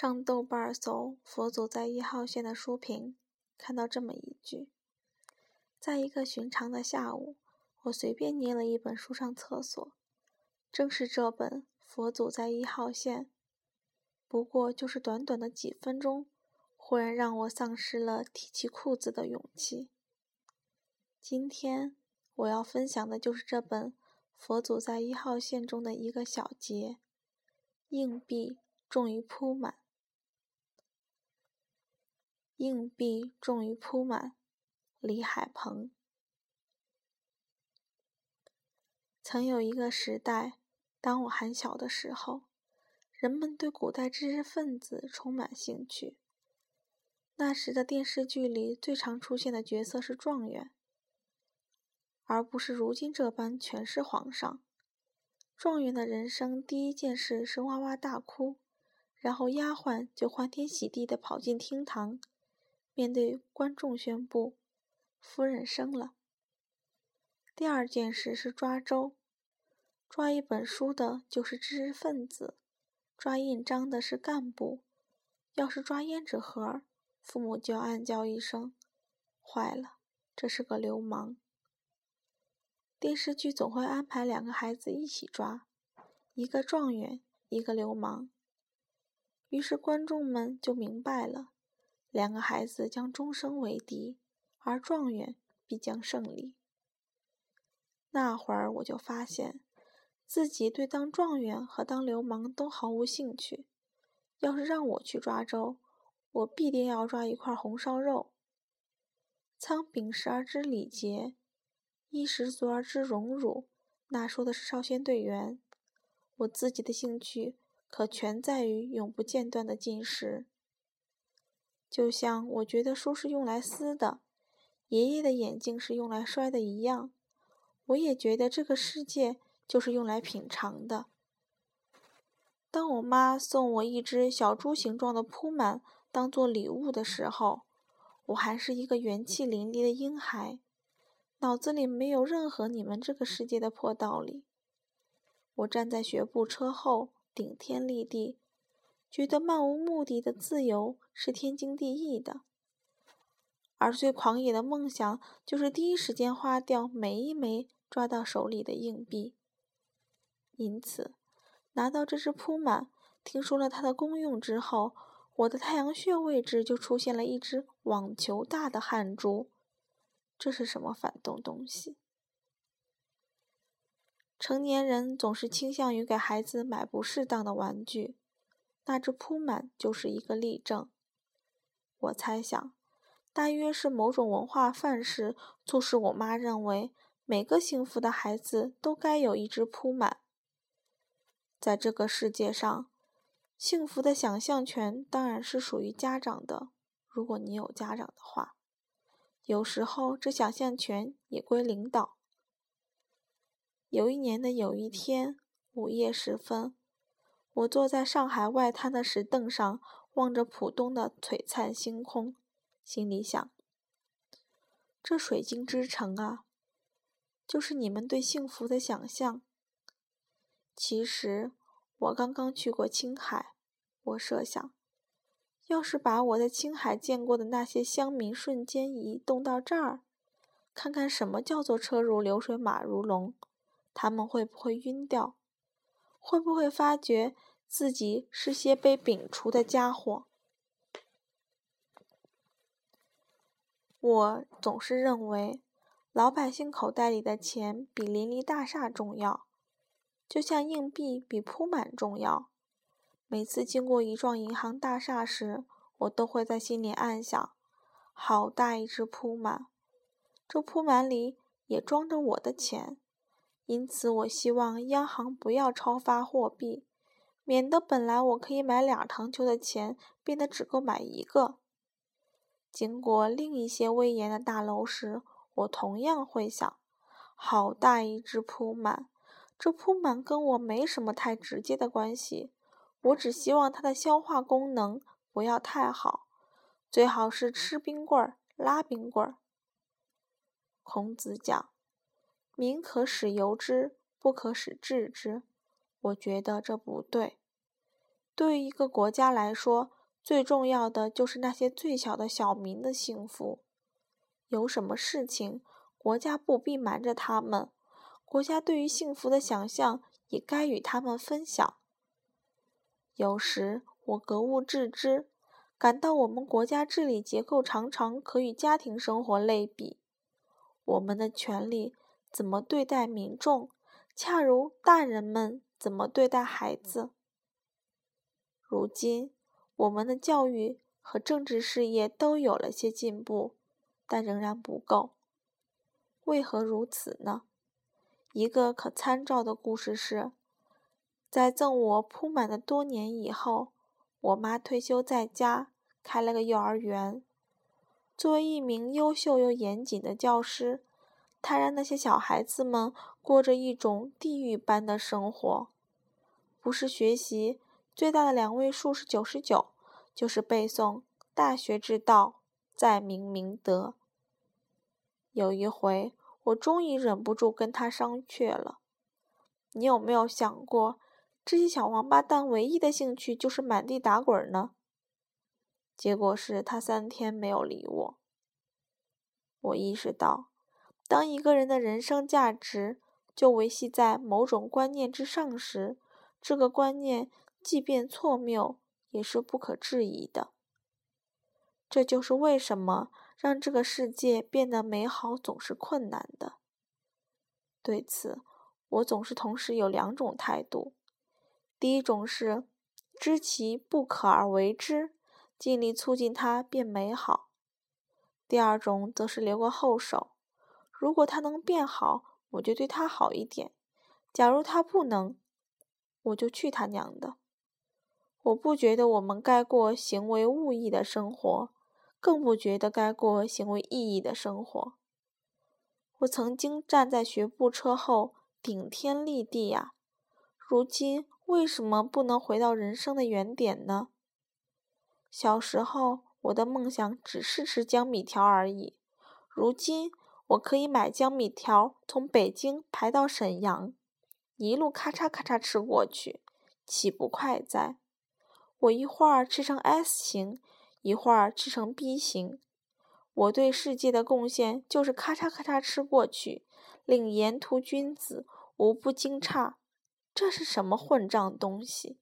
上豆瓣搜“佛祖在一号线”的书评，看到这么一句：在一个寻常的下午，我随便捏了一本书上厕所，正是这本《佛祖在一号线》。不过就是短短的几分钟，忽然让我丧失了提起裤子的勇气。今天我要分享的就是这本《佛祖在一号线》中的一个小节：硬币终于铺满。硬币终于铺满，李海鹏。曾有一个时代，当我还小的时候，人们对古代知识分子充满兴趣。那时的电视剧里最常出现的角色是状元，而不是如今这般全是皇上。状元的人生第一件事是哇哇大哭，然后丫鬟就欢天喜地地跑进厅堂。面对观众宣布，夫人生了。第二件事是抓周，抓一本书的就是知识分子，抓印章的是干部。要是抓胭脂盒，父母就要暗叫一声：“坏了，这是个流氓。”电视剧总会安排两个孩子一起抓，一个状元，一个流氓。于是观众们就明白了。两个孩子将终生为敌，而状元必将胜利。那会儿我就发现，自己对当状元和当流氓都毫无兴趣。要是让我去抓周，我必定要抓一块红烧肉。仓廪实而知礼节，衣食足而知荣辱，那说的是少先队员。我自己的兴趣可全在于永不间断的进食。就像我觉得书是用来撕的，爷爷的眼镜是用来摔的一样，我也觉得这个世界就是用来品尝的。当我妈送我一只小猪形状的铺满当做礼物的时候，我还是一个元气淋漓的婴孩，脑子里没有任何你们这个世界的破道理。我站在学步车后，顶天立地。觉得漫无目的的自由是天经地义的，而最狂野的梦想就是第一时间花掉每一枚抓到手里的硬币。因此，拿到这只铺满，听说了它的功用之后，我的太阳穴位置就出现了一只网球大的汗珠。这是什么反动东西？成年人总是倾向于给孩子买不适当的玩具。那只铺满就是一个例证。我猜想，大约是某种文化范式促使我妈认为每个幸福的孩子都该有一只铺满。在这个世界上，幸福的想象权当然是属于家长的，如果你有家长的话。有时候这想象权也归领导。有一年的有一天午夜时分。我坐在上海外滩的石凳上，望着浦东的璀璨星空，心里想：这水晶之城啊，就是你们对幸福的想象。其实我刚刚去过青海，我设想，要是把我在青海见过的那些乡民瞬间移动到这儿，看看什么叫做车如流水马如龙，他们会不会晕掉？会不会发觉自己是些被摒除的家伙？我总是认为，老百姓口袋里的钱比林立大厦重要，就像硬币比铺满重要。每次经过一幢银行大厦时，我都会在心里暗想：好大一只铺满，这铺满里也装着我的钱。因此，我希望央行不要超发货币，免得本来我可以买俩糖球的钱变得只够买一个。经过另一些威严的大楼时，我同样会想：好大一只铺满，这铺满跟我没什么太直接的关系，我只希望它的消化功能不要太好，最好是吃冰棍儿、拉冰棍儿。孔子讲。民可使由之，不可使治之。我觉得这不对。对于一个国家来说，最重要的就是那些最小的小民的幸福。有什么事情，国家不必瞒着他们。国家对于幸福的想象，也该与他们分享。有时我格物致知，感到我们国家治理结构常常可与家庭生活类比。我们的权利怎么对待民众，恰如大人们怎么对待孩子。如今，我们的教育和政治事业都有了些进步，但仍然不够。为何如此呢？一个可参照的故事是，在赠我铺满的多年以后，我妈退休在家，开了个幼儿园。作为一名优秀又严谨的教师，她让那些小孩子们过着一种地狱般的生活，不是学习。最大的两位数是九十九，就是背诵“大学之道，在明明德”。有一回，我终于忍不住跟他商榷了：“你有没有想过，这些小王八蛋唯一的兴趣就是满地打滚呢？”结果是他三天没有理我。我意识到，当一个人的人生价值就维系在某种观念之上时，这个观念。即便错谬，也是不可置疑的。这就是为什么让这个世界变得美好总是困难的。对此，我总是同时有两种态度：第一种是知其不可而为之，尽力促进它变美好；第二种则是留个后手，如果它能变好，我就对它好一点；假如它不能，我就去他娘的！我不觉得我们该过行为物意的生活，更不觉得该过行为意义的生活。我曾经站在学步车后顶天立地呀，如今为什么不能回到人生的原点呢？小时候我的梦想只是吃江米条而已，如今我可以买江米条从北京排到沈阳，一路咔嚓咔嚓吃过去，岂不快哉？我一会儿吃成 S 型，一会儿吃成 B 型。我对世界的贡献就是咔嚓咔嚓吃过去，令沿途君子无不惊诧：这是什么混账东西？